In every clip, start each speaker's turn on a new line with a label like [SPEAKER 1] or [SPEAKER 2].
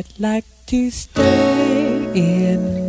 [SPEAKER 1] I'd like to stay in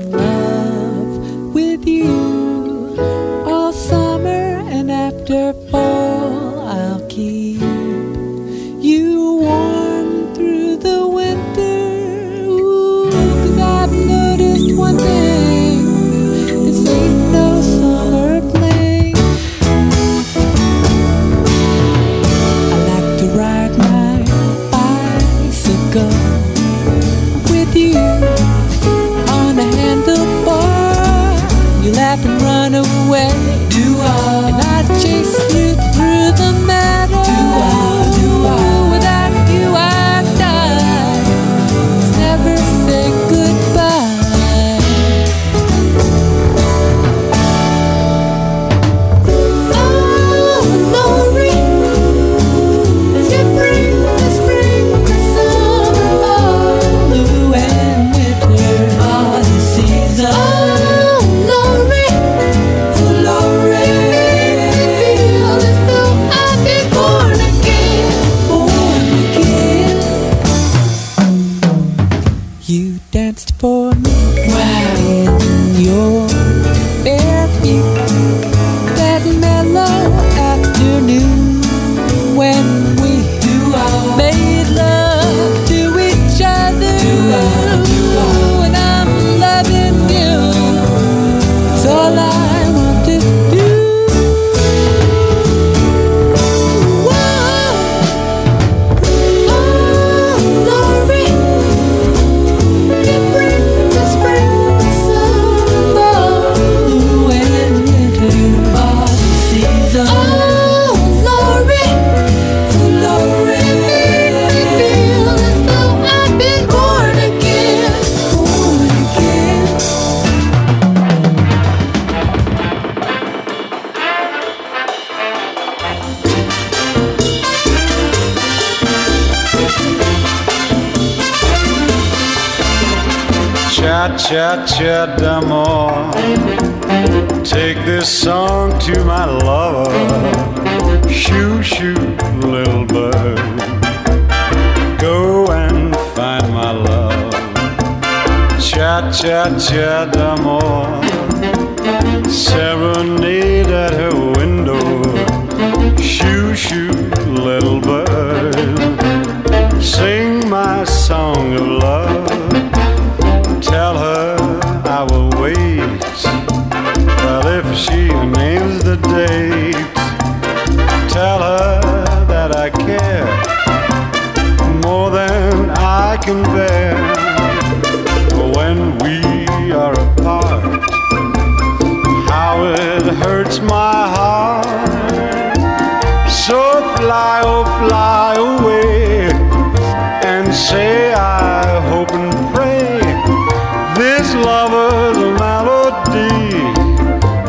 [SPEAKER 2] lover's melody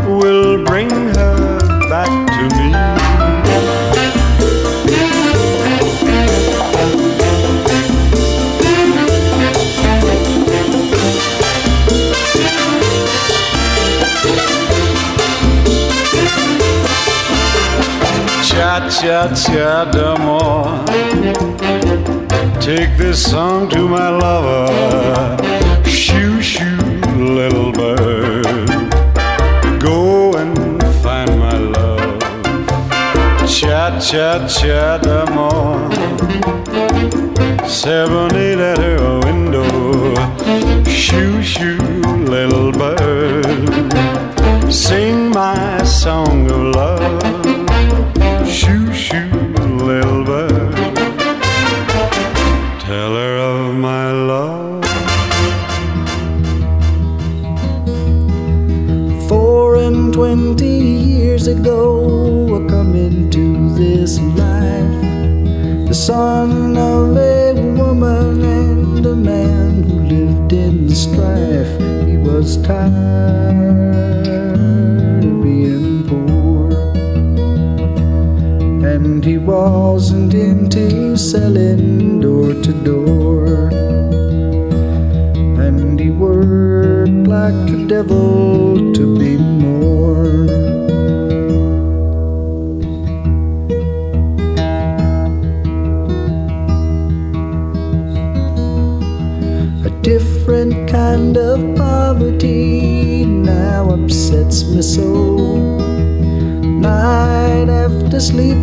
[SPEAKER 2] will bring her back to me. Cha cha cha d'amour. Take this song to my lover. Satya Damon serenade at her window. Shoo, shoo.
[SPEAKER 3] tired of being poor, and he wasn't into selling door to door, and he worked like the devil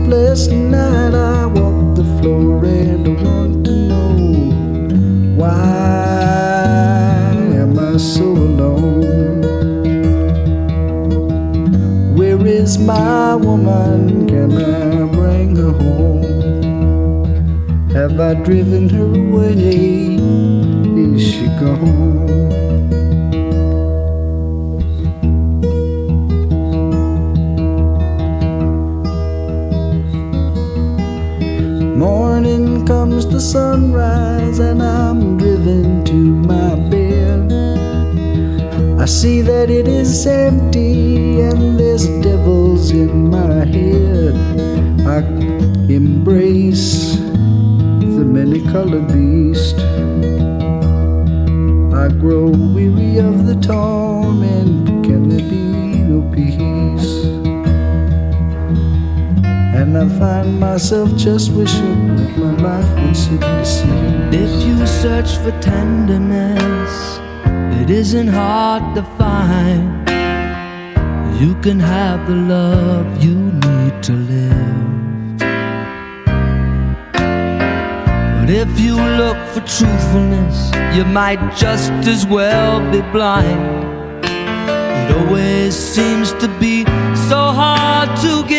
[SPEAKER 4] sleepless night, I walk the floor and I want to know why am I so alone? Where is my woman? Can I bring her home? Have I driven her away? Is she gone? That it is empty, and there's devils in my head. I embrace the many colored beast. I grow weary of the torment. Can there be no peace? And I find myself just wishing that my life would sea.
[SPEAKER 5] If you search for tenderness, it isn't hard to find. You can have the love you need to live. But if you look for truthfulness, you might just as well be blind. It always seems to be so hard to give.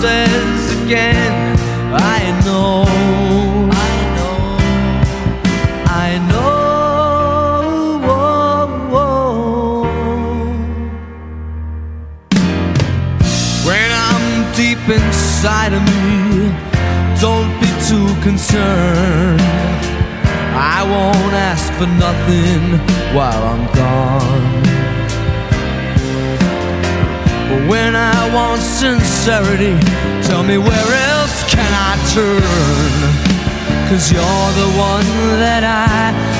[SPEAKER 5] Promises again. I know, I know, I know. When I'm deep inside of me, don't be too concerned. I won't ask for nothing while I'm gone. When I want sincerity, tell me where else can I turn? Cause you're the one that I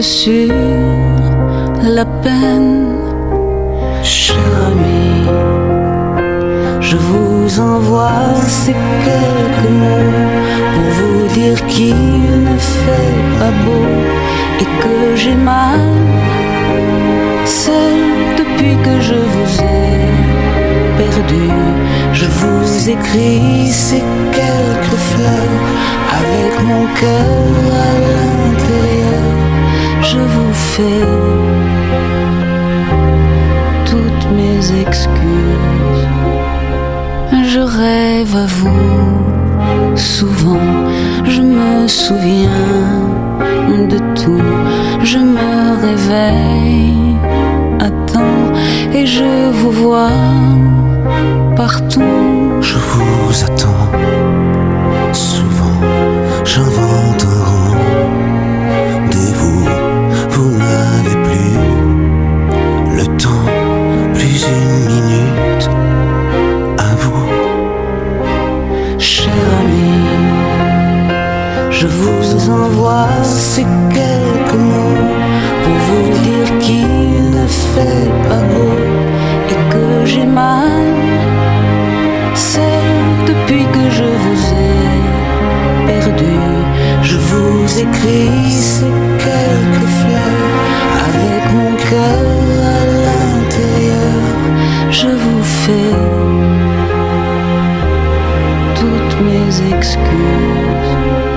[SPEAKER 6] sur la peine. Cher ami, je vous envoie ces quelques mots pour vous dire qu'il ne fait pas beau et que j'ai mal. Seul depuis que je vous ai perdu, je vous écris ces quelques fleurs avec mon cœur à l'intérieur. Je vous fais toutes mes excuses. Je rêve à vous souvent, je me souviens de tout, je me réveille à temps et je vous vois partout.
[SPEAKER 3] Je vous attends. Souvent,
[SPEAKER 6] je vous envoie ces quelques mots pour vous dire qu'il ne fait pas beau et que j'ai mal. Seul depuis que je vous ai perdu, je vous écris ces quelques fleurs avec mon cœur à l'intérieur. Je vous fais toutes mes excuses.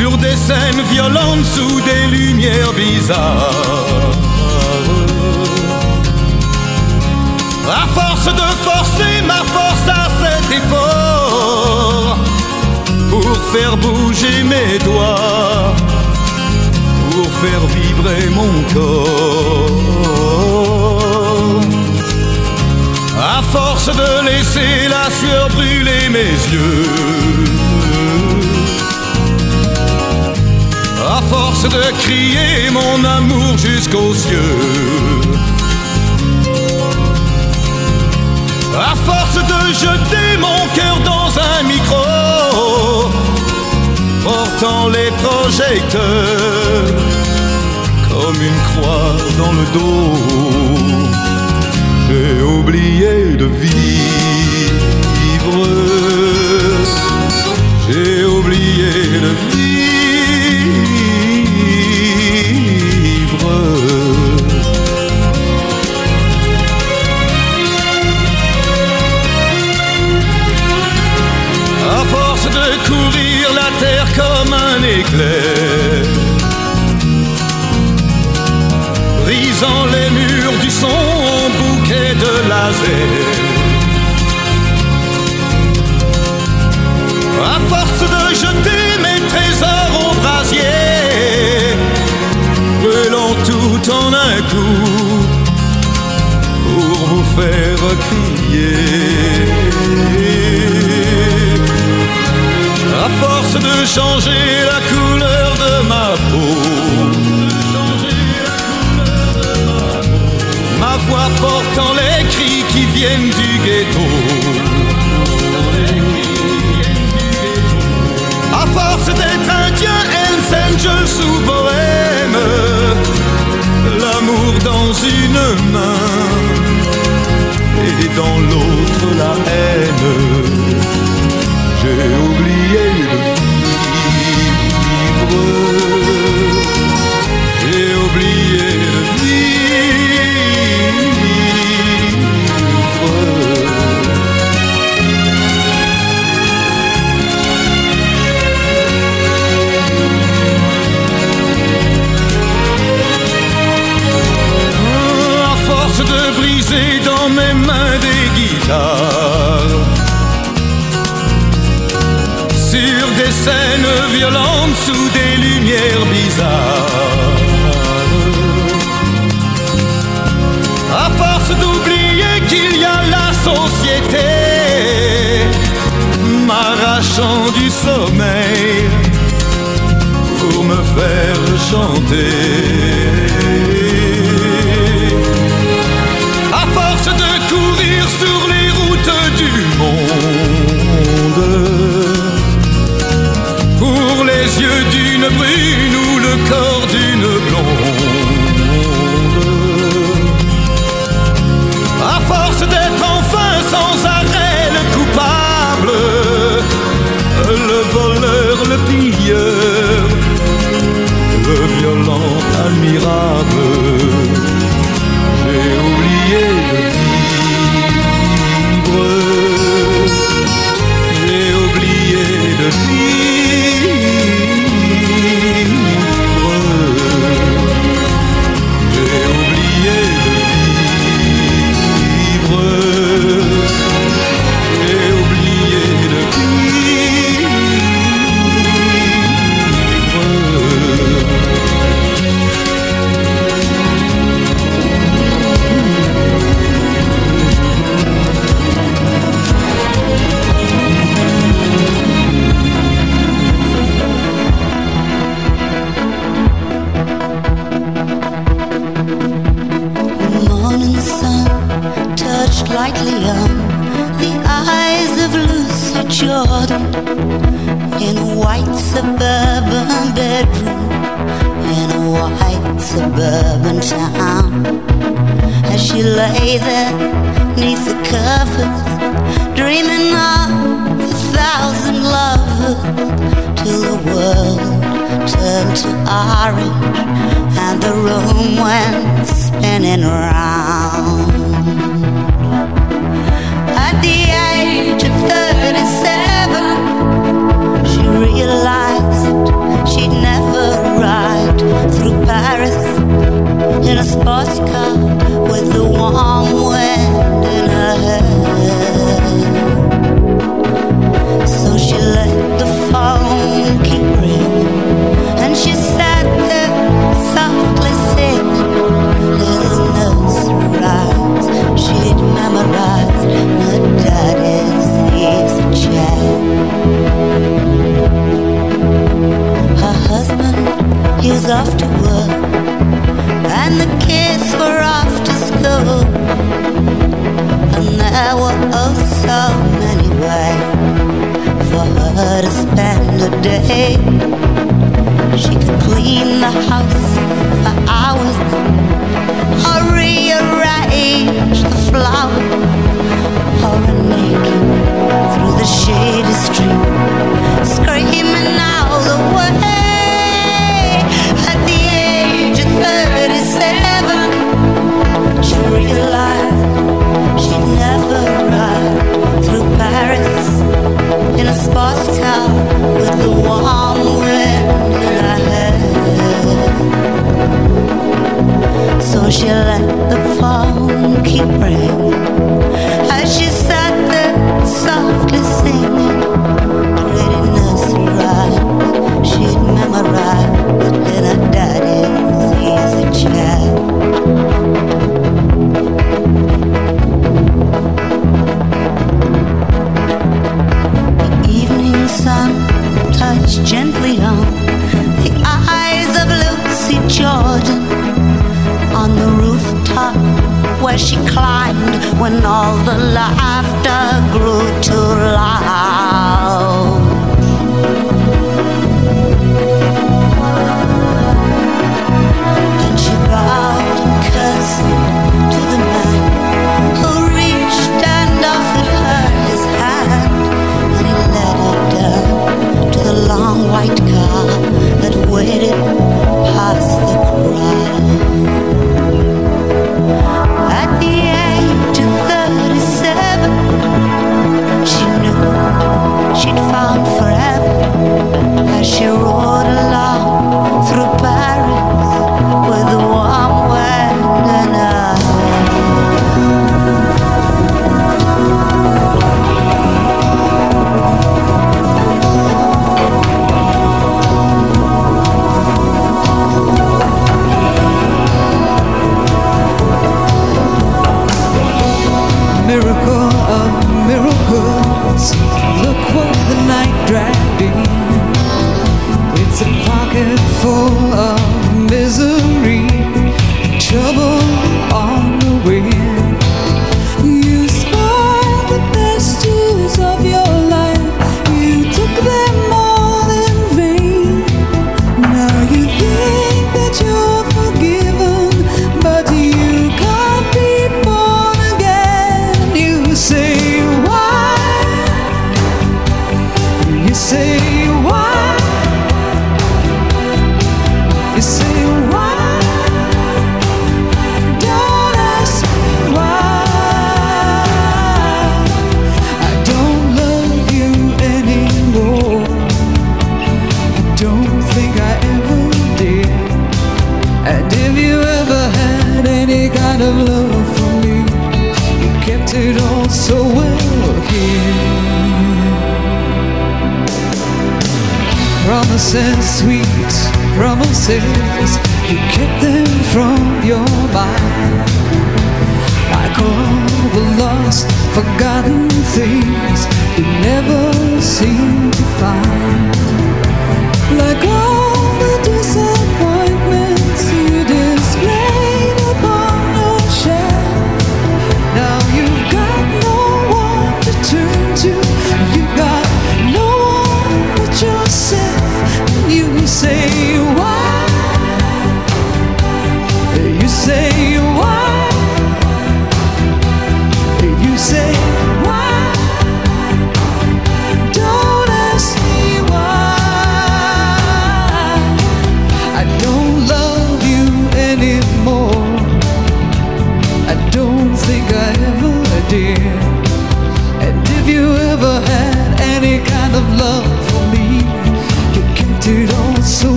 [SPEAKER 7] Sur des scènes violentes sous des lumières bizarres À force de forcer ma force à cet effort Pour faire bouger mes doigts Pour faire vibrer mon corps à force de laisser la sueur brûler mes yeux. À force de crier mon amour jusqu'aux cieux. À force de jeter mon cœur dans un micro, portant les projecteurs comme une croix dans le dos j'ai oublié de vivre. J'ai oublié de vivre. Force de courir la terre comme un éclair brisant les murs du son bouquet de laser. À force de jeter mes trésors au brasier, brûlant tout en un coup pour vous faire crier. de changer la couleur de ma peau. Ma voix portant les cris qui viennent du ghetto. À force d'être indien, Hells Angels ou bohème, l'amour dans une main et dans l'autre la haine j'ai oublié le power violente sous des lumières bizarres. À force d'oublier qu'il y a la société, m'arrachant du sommeil pour me faire chanter. yeux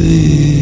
[SPEAKER 7] be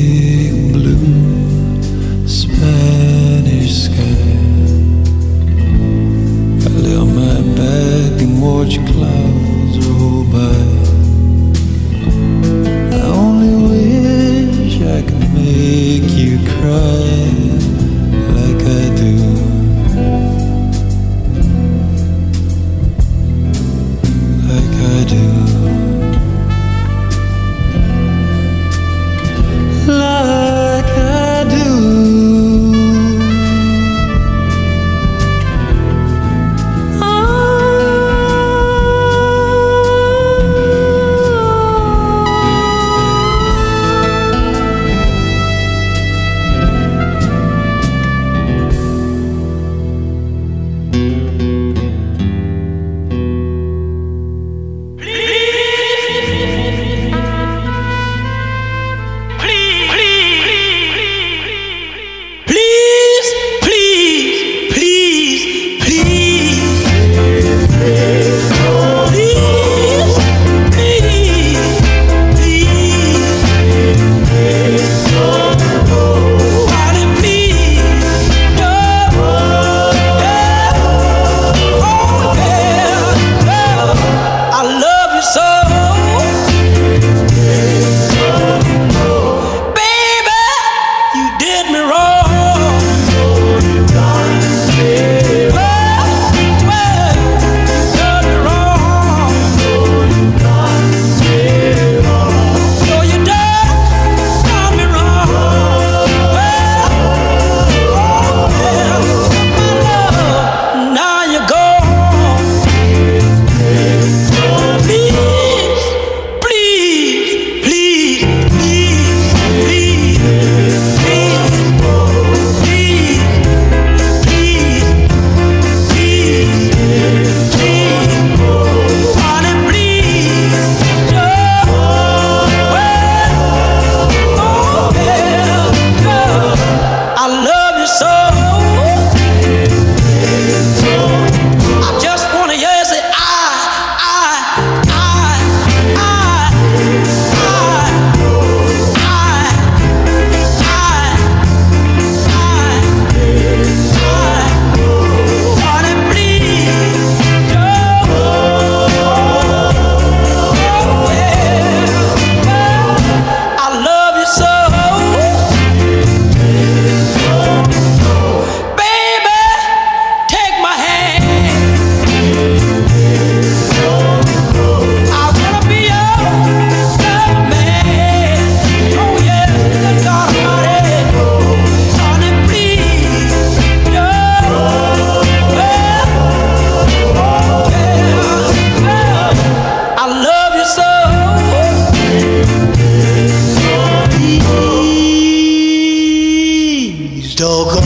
[SPEAKER 8] Toco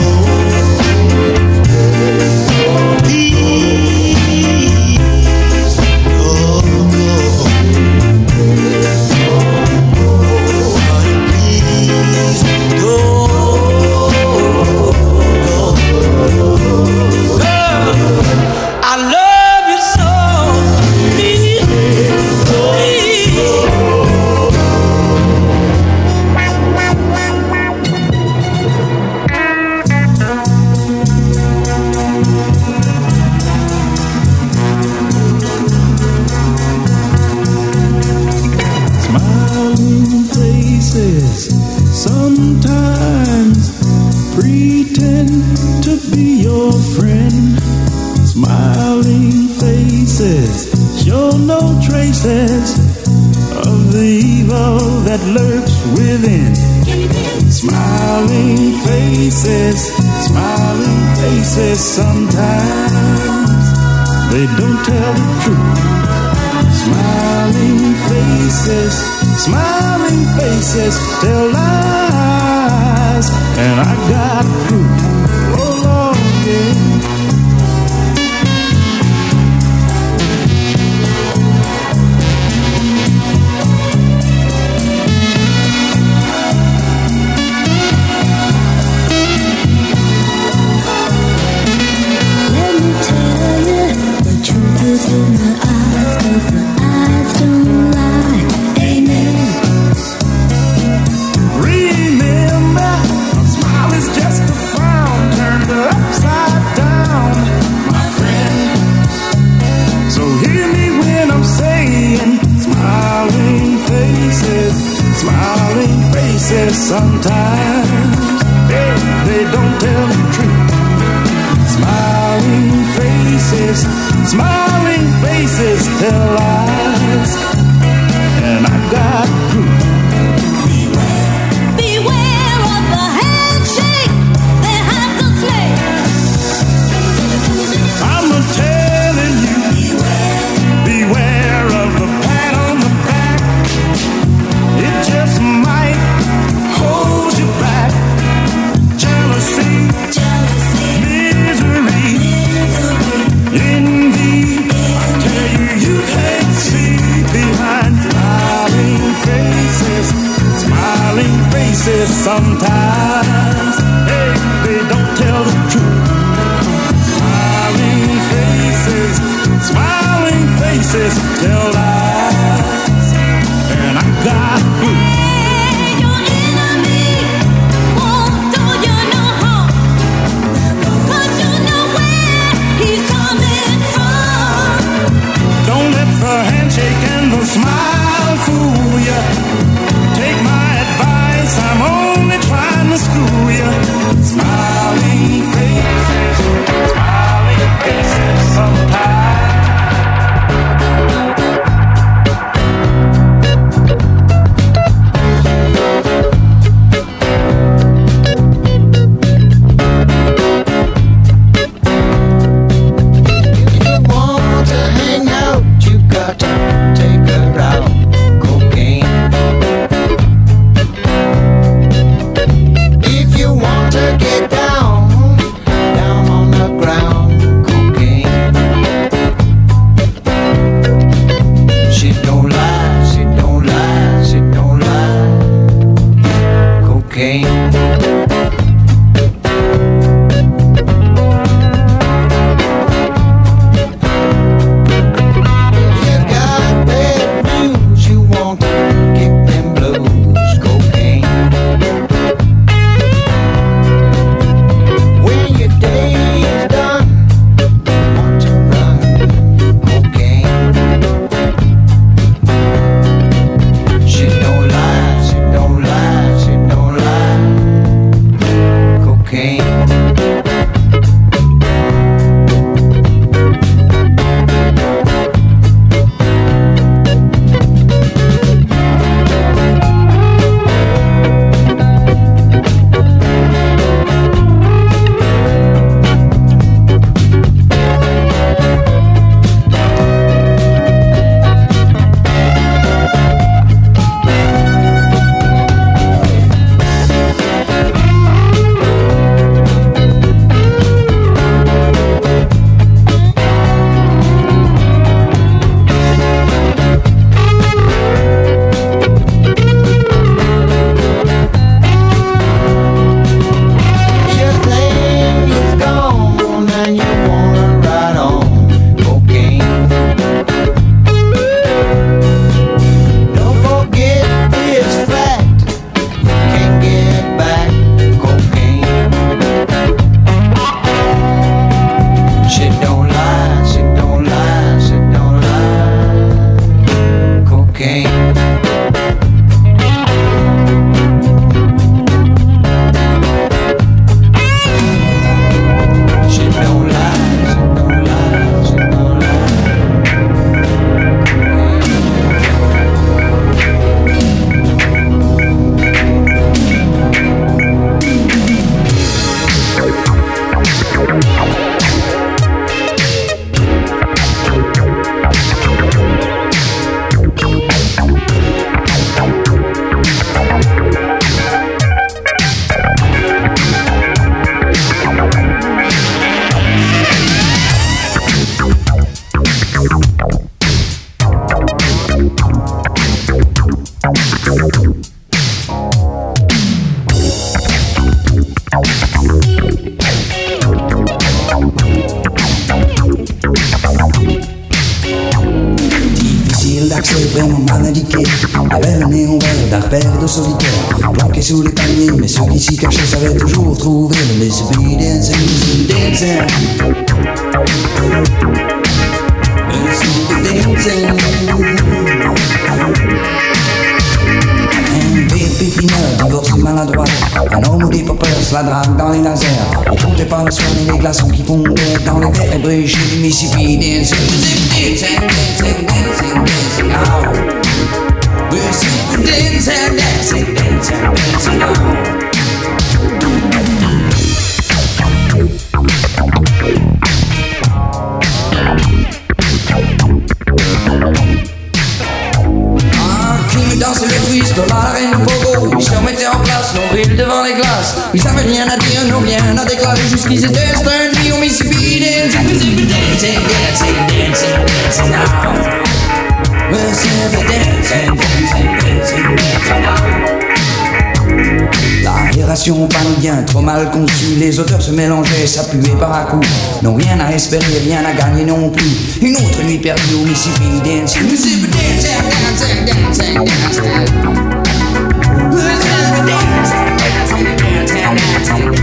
[SPEAKER 3] quais. Avait le nez ouvert d'un repère de solitaires, planqués sous les paniers, mais ceux qui s'y cachaient savaient toujours trouver le. Mississippi dancing. Fineur, divorcé maladroit. Un homme ou des poppers la drague dans les lasers. On comptait pas le soin et les glaçons qui fondaient dans les verres bréchés du Mississippi dancing. Dancing, dancing, dancing, dancing dancing, dancing, dancing, dancing. Now L'aération panne bien, trop mal conçue, les odeurs se mélangeaient, ça puait par à coups. Non, rien à espérer, rien à gagner non plus. Une autre nuit perdue au Mississippi dancing, Mississippi dancing, dancing, dancing, dancing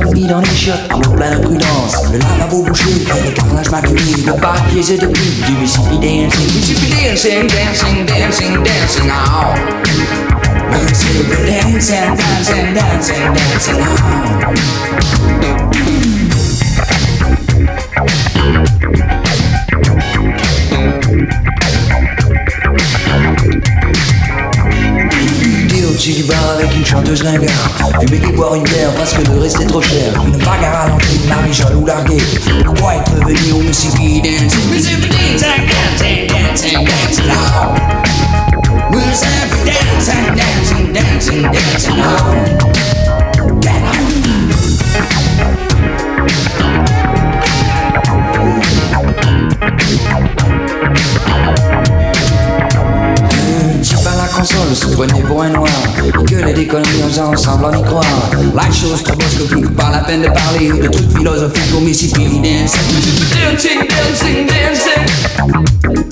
[SPEAKER 3] sont mis dans les chiottes en pleine prudence. Le lavabo bouché et les carrelages maculés de papiers et de pubs du Mississippi dancing. Mississippi dancing, dancing, dancing, dancing now. Mississippi dancing, dancing, dancing, dancing now. Du bar avec une chanteuse ringard Fumer et boire une bière parce que le reste est trop cher. Une bagarre à l'entrée, marie ou larguée. Pourquoi être venu au Mississippi? dancing Mississippi dancing, dancing, dancing, dancing now Mississippi dancing, dancing, dancing, dancing now Get out. Console se pour un noir. Il gueulait des conneries en faisant semblant d'y croire. La chose stroboscopique, pas la peine de parler. De trucs philosophiques au Mississippi dancing
[SPEAKER 7] Dancing, dancing,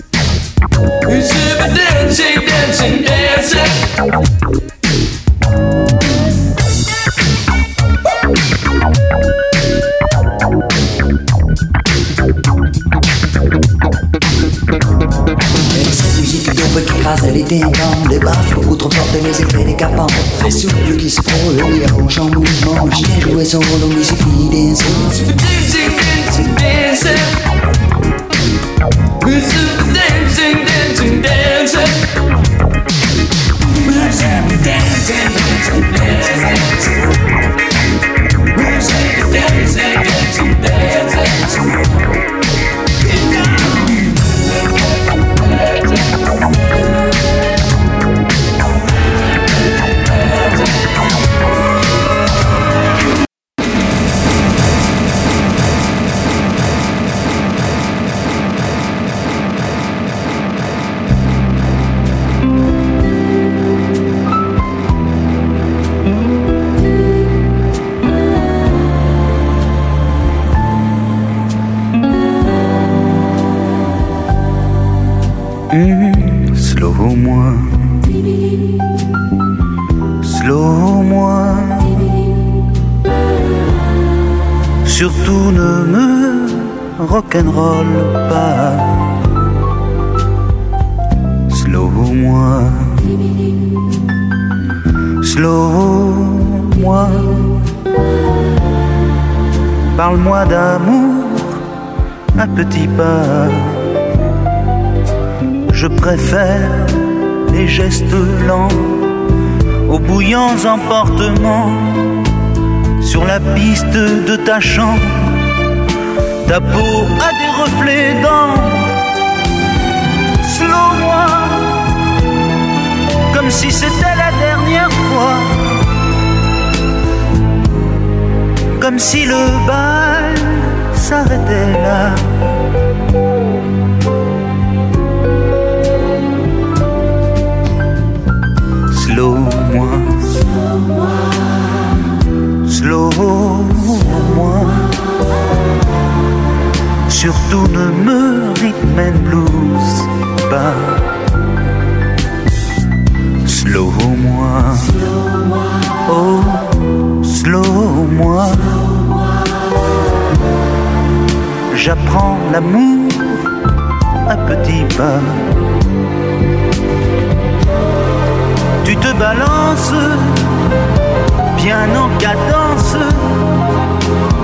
[SPEAKER 3] qui se frôlent, les hanches en mouvement Chien jouait son rôle au Mississippi dancing
[SPEAKER 7] Dancing, dancing, dancing. Dancing, dancing, dancing.
[SPEAKER 3] Dancing, dancing, dancing,
[SPEAKER 9] rock'n'roll pas. Slow-moi, slow-moi. Parle-moi d'amour à petits pas. Je préfère les gestes lents aux bouillants emportements sur la piste de ta chambre. Ta peau a des reflets dans slow moi comme si c'était la dernière fois. Comme si le bal s'arrêtait là. Slow moi. Slow moi rhythm and blues bar. Slow moi, oh, slow moi. J'apprends l'amour à petits pas. Tu te balances bien en cadence.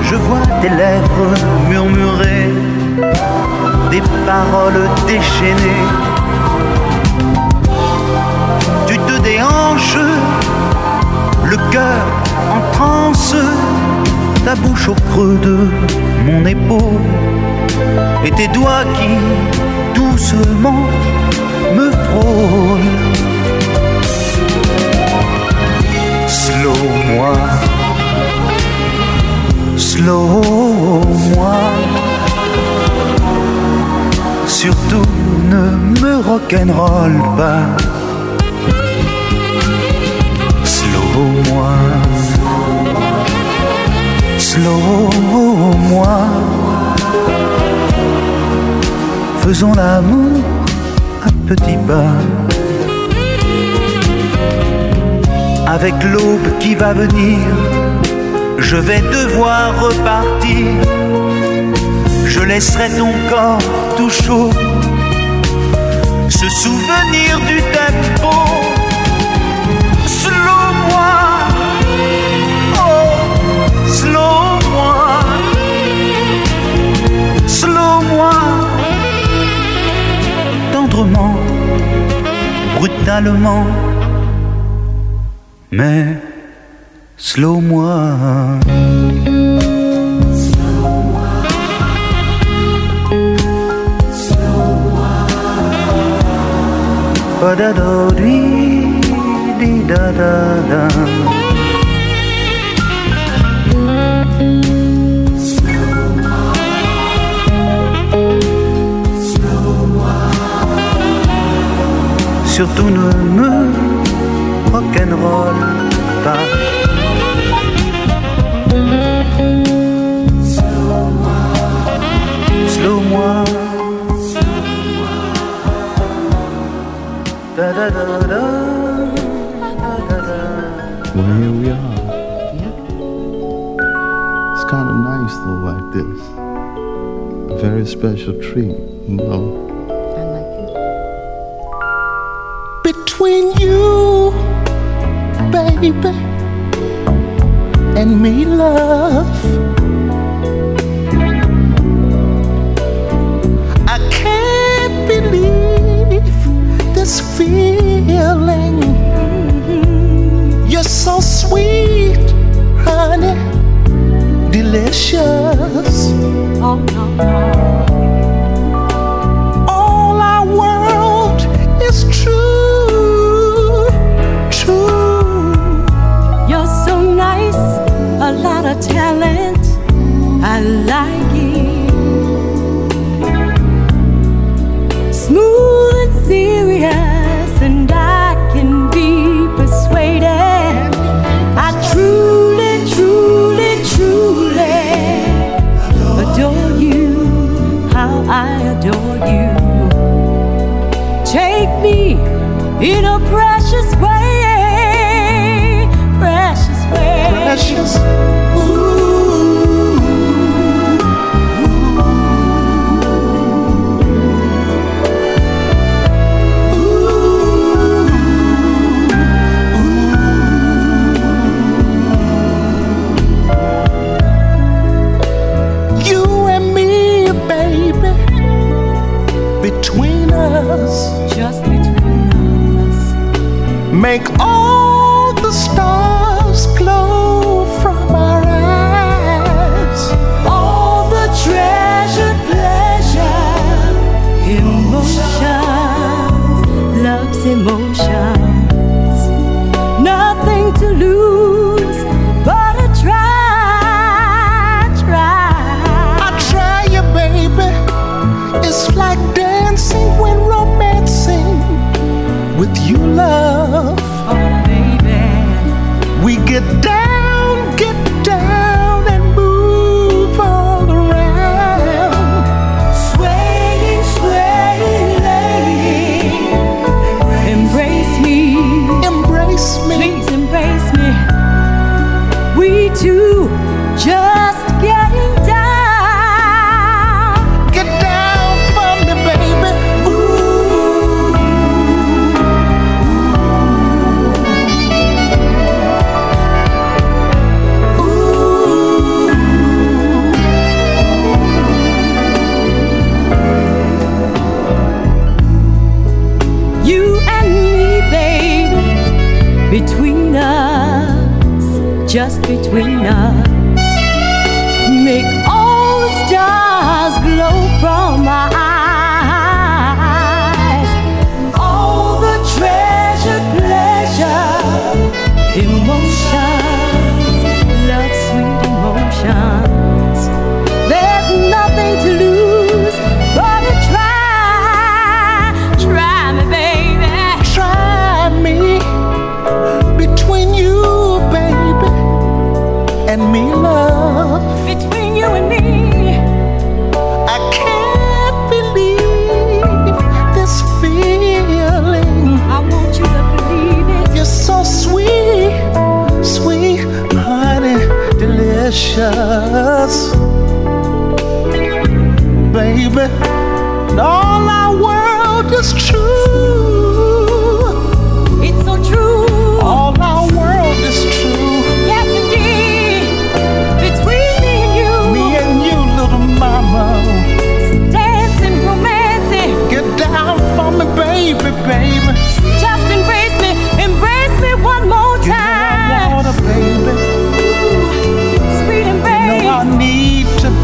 [SPEAKER 9] Je vois tes lèvres murmurer des paroles déchaînées. Tu te déhanches, le cœur en transe, ta bouche au creux de mon épaule et tes doigts qui doucement me frôlent. Slow moi, slow moi. Surtout ne me rock'n'roll pas. Slow moi, slow moi. Faisons l'amour à petits pas. Avec l'aube qui va venir, je vais devoir repartir. Je laisserai ton corps tout chaud se souvenir du tempo. Slow moi, oh, slow moi, slow moi, tendrement, brutalement, mais Slow-moi. Da da da. Surtout ne
[SPEAKER 10] Well, here we are. It's kind of nice though, like this. A very special treat, you know.
[SPEAKER 11] just between us.
[SPEAKER 12] precious. Baby, and all
[SPEAKER 13] our world is true.
[SPEAKER 10] It's so true.
[SPEAKER 13] All our world is true.
[SPEAKER 10] Yes, indeed. Between me and you.
[SPEAKER 13] Me and you, little mama.
[SPEAKER 10] Dancing, romantic.
[SPEAKER 13] Get down for me, baby, baby.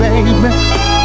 [SPEAKER 13] baby.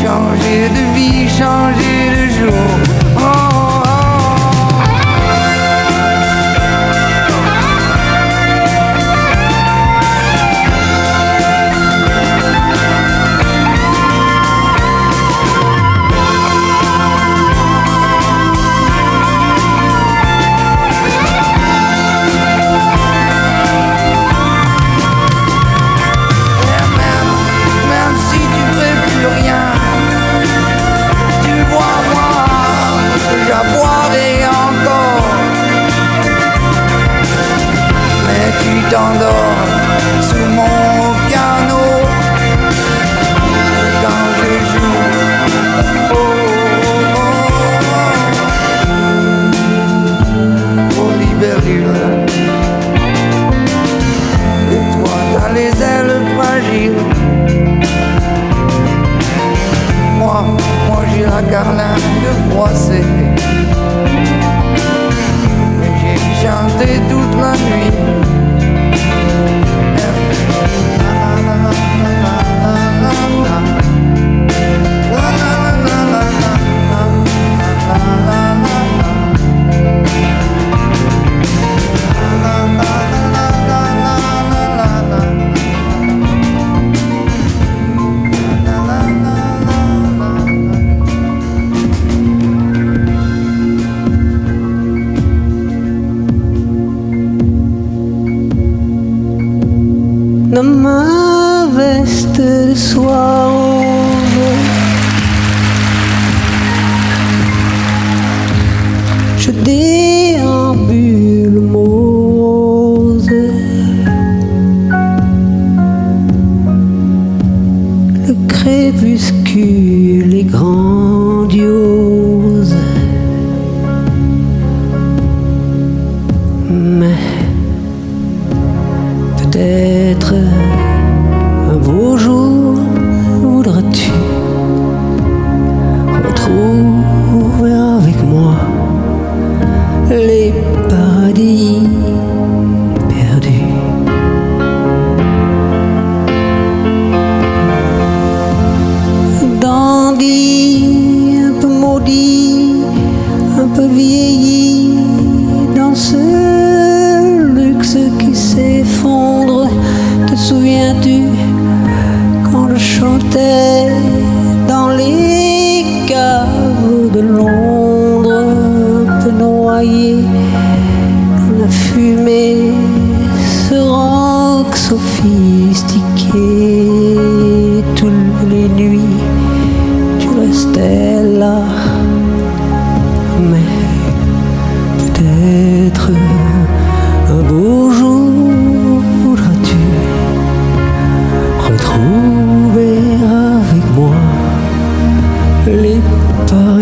[SPEAKER 14] Changer de vie, changer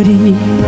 [SPEAKER 15] Morir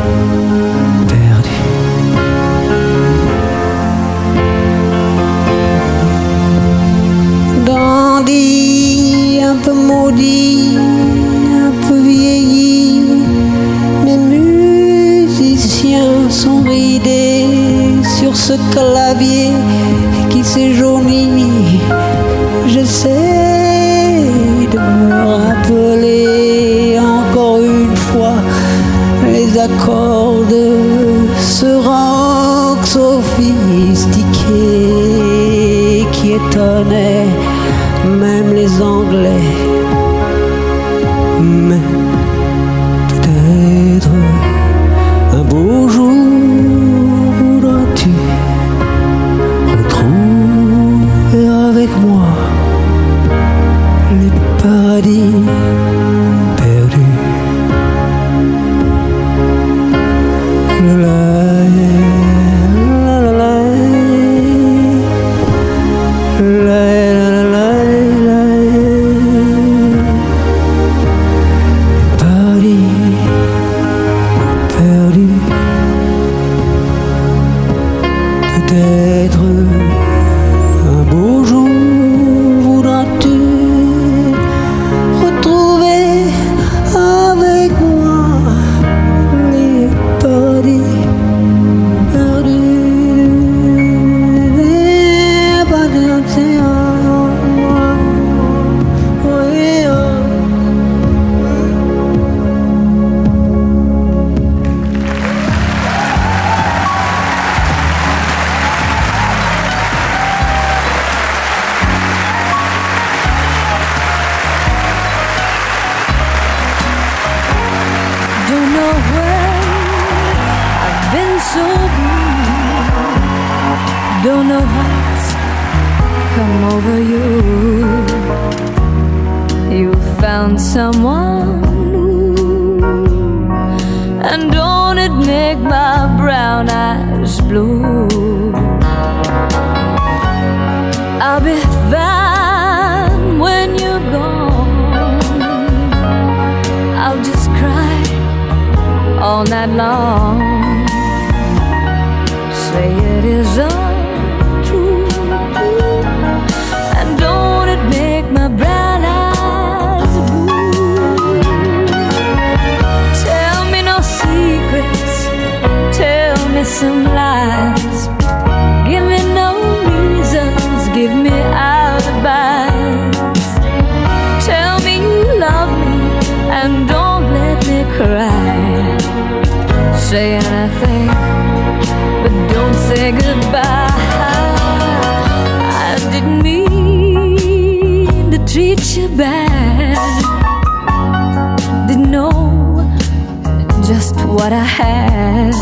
[SPEAKER 15] what I had.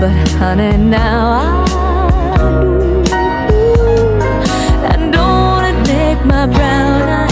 [SPEAKER 15] But honey, now I do. And don't it make my brown eyes?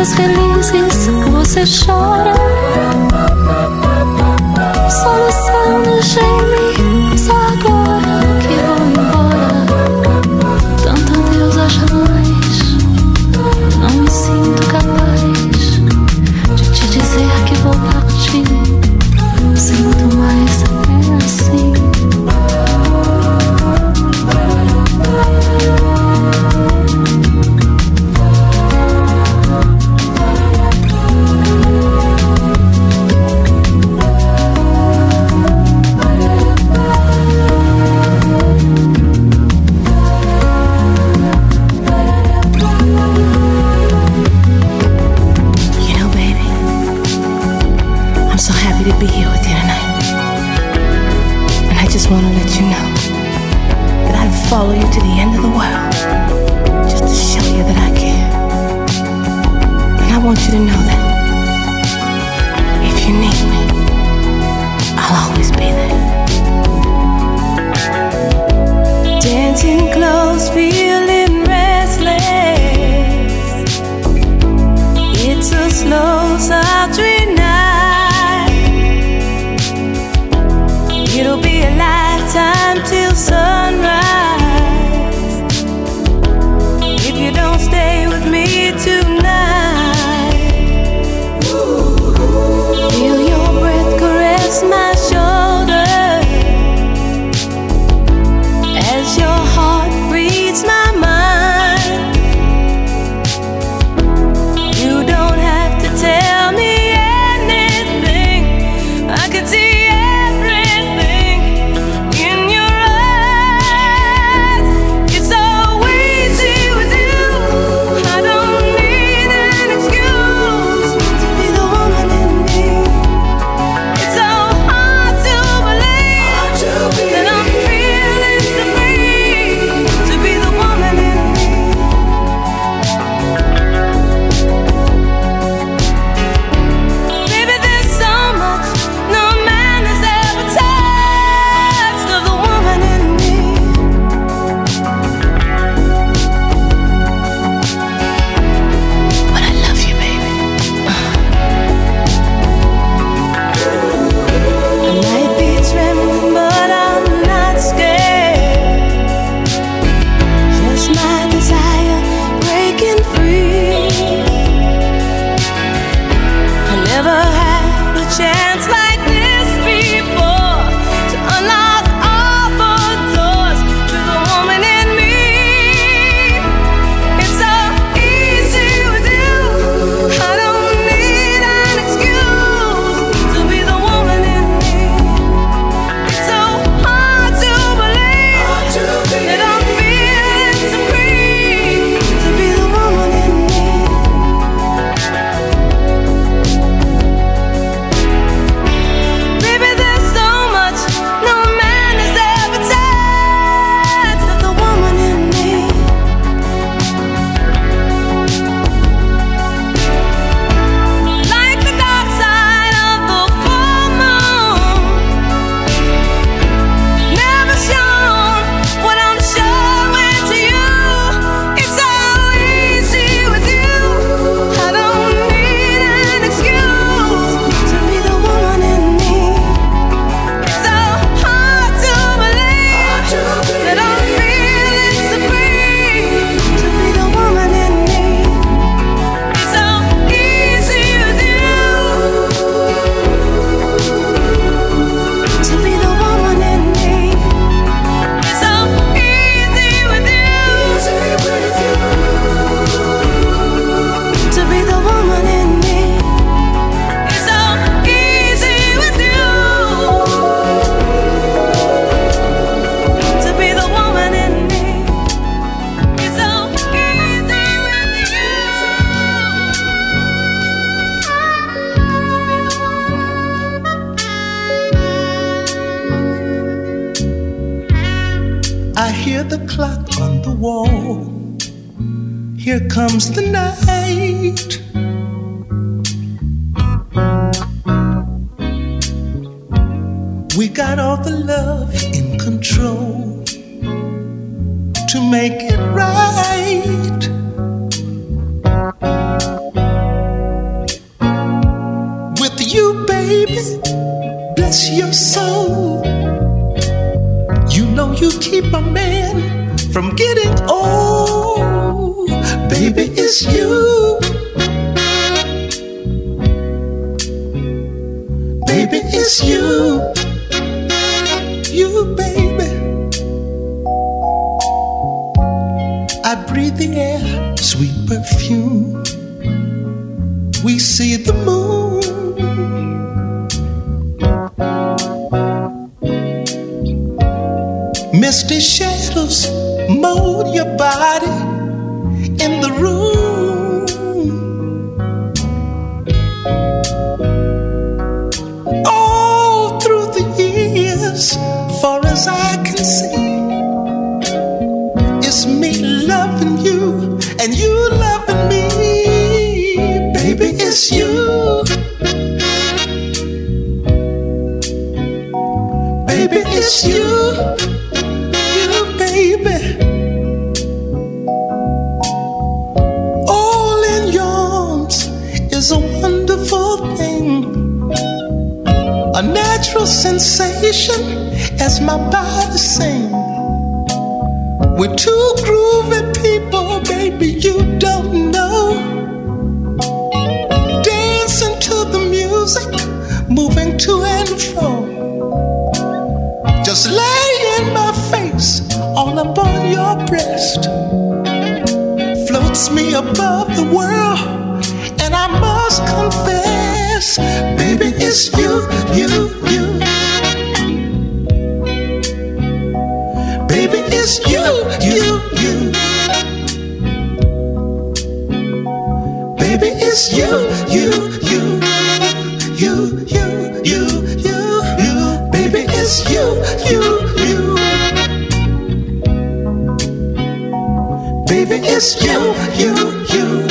[SPEAKER 6] festas felizes você chora. baby, it's you, you, you.
[SPEAKER 12] Baby, it's you, you, you. Baby, it's you, you, you, you, you, you, you, you. Baby, it's you, you, you. Baby, it's you, you, you.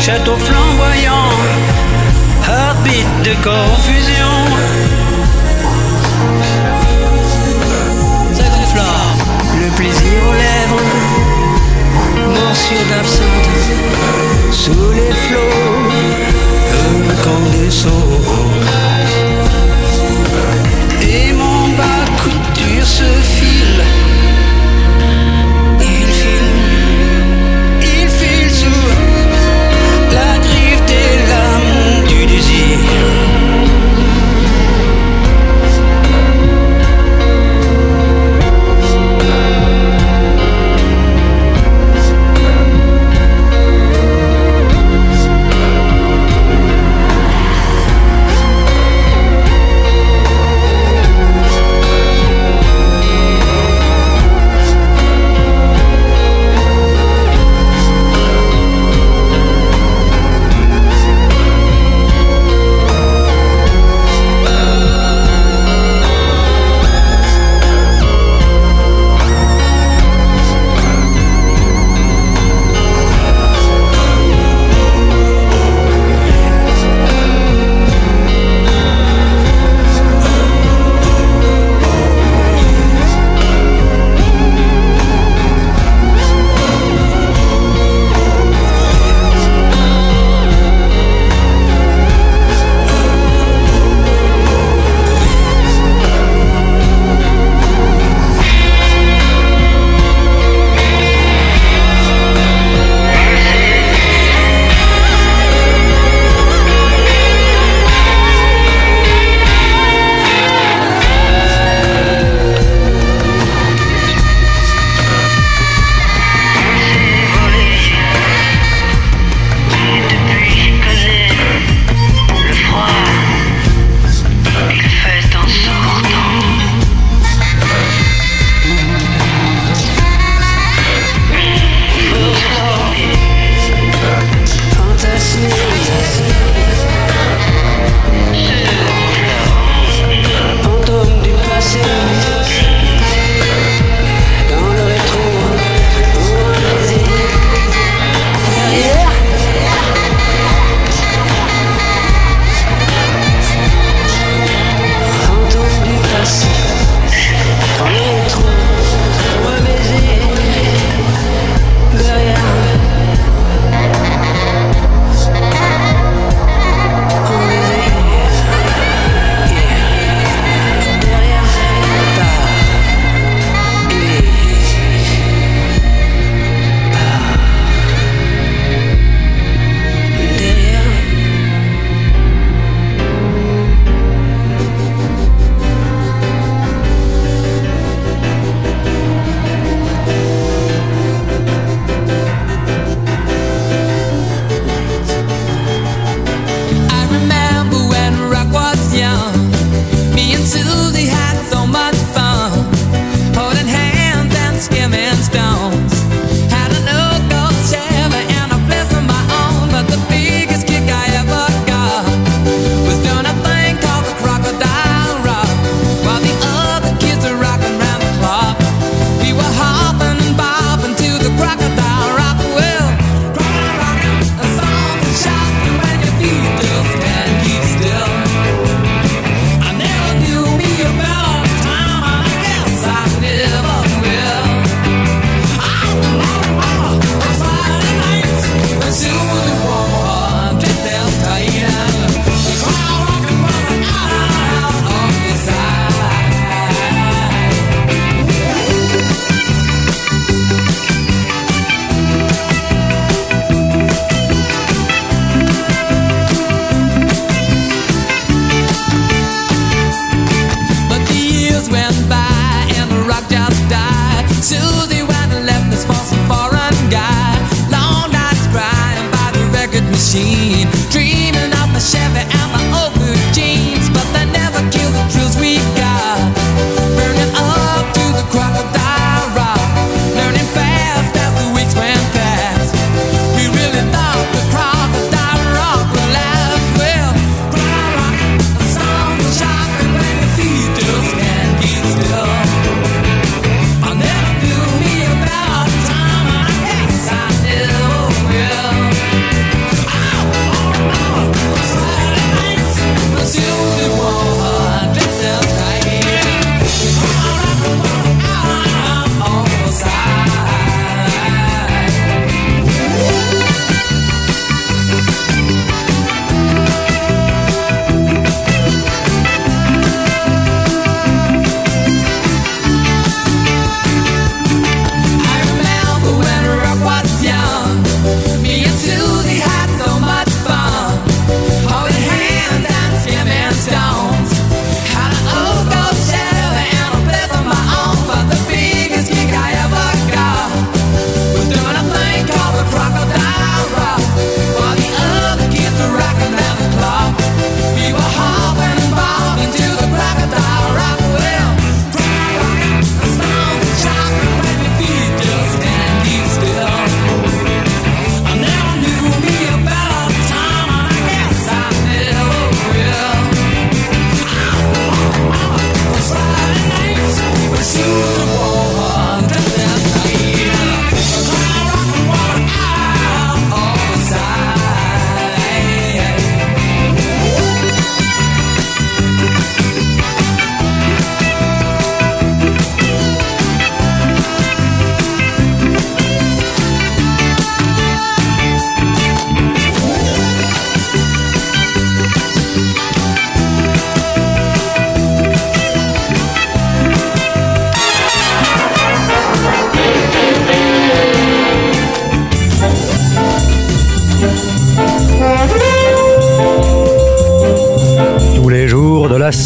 [SPEAKER 6] Château flamboyant, arbitre de confusion. Le plaisir aux lèvres, morsure d'absinthe, sous les flots, un camp des sauts.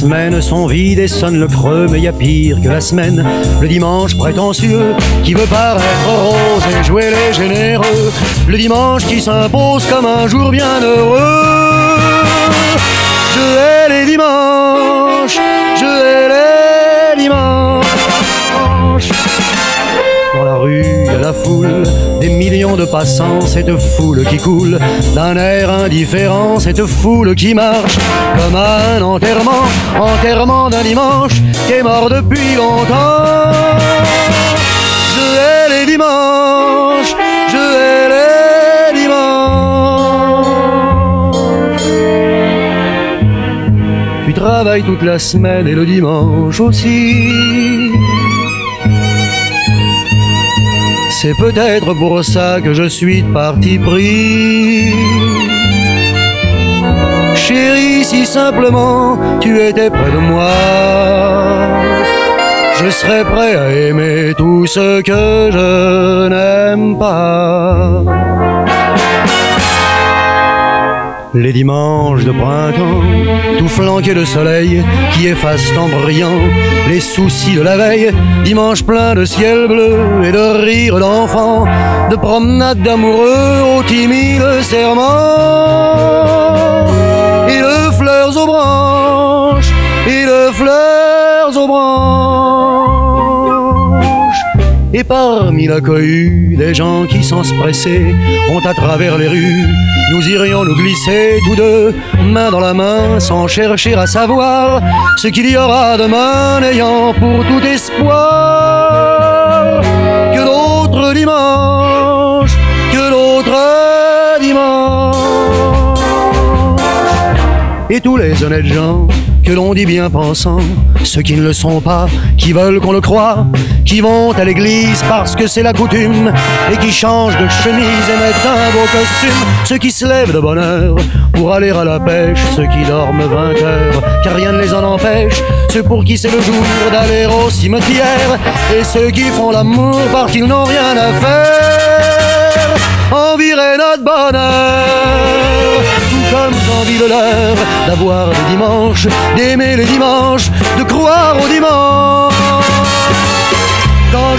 [SPEAKER 16] Semaines sont vides et sonnent le creux, mais y a pire que la semaine. Le dimanche prétentieux qui veut paraître rose et jouer les généreux. Le dimanche qui s'impose comme un jour bien heureux. Je hais les dimanches, je hais des millions de passants, cette foule qui coule d'un air indifférent, cette foule qui marche comme un enterrement, enterrement d'un dimanche qui est mort depuis longtemps. Je hais les dimanches, je hais les dimanches. Tu travailles toute la semaine et le dimanche aussi. C'est peut-être pour ça que je suis parti pris. Chérie, si simplement tu étais près de moi, je serais prêt à aimer tout ce que je n'aime pas. Les dimanches de printemps, tout flanqués de soleil qui efface en brillant les soucis de la veille. Dimanche plein de ciel bleu et de rires d'enfants, de promenades d'amoureux aux timides serments. Et de fleurs aux branches, et de fleurs aux branches. Et parmi la cohue, des gens qui sans se presser vont à travers les rues. Nous irions nous glisser tous deux, main dans la main, sans chercher à savoir ce qu'il y aura demain, n'ayant pour tout espoir que d'autres dimanches, que d'autres dimanches. Et tous les honnêtes gens que l'on dit bien pensants, ceux qui ne le sont pas, qui veulent qu'on le croie, qui vont à l'église parce que c'est la coutume, et qui changent de chemise et mettent un beau costume, ceux qui se lèvent de bonne heure pour aller à la pêche, ceux qui dorment 20 heures, car rien ne les en empêche, ceux pour qui c'est le jour d'aller au cimetière, et ceux qui font l'amour parce qu'ils n'ont rien à faire, envirer notre bonheur, comme j'envie de l'heure d'avoir des dimanches, d'aimer les dimanches, de croire au dimanche. Quand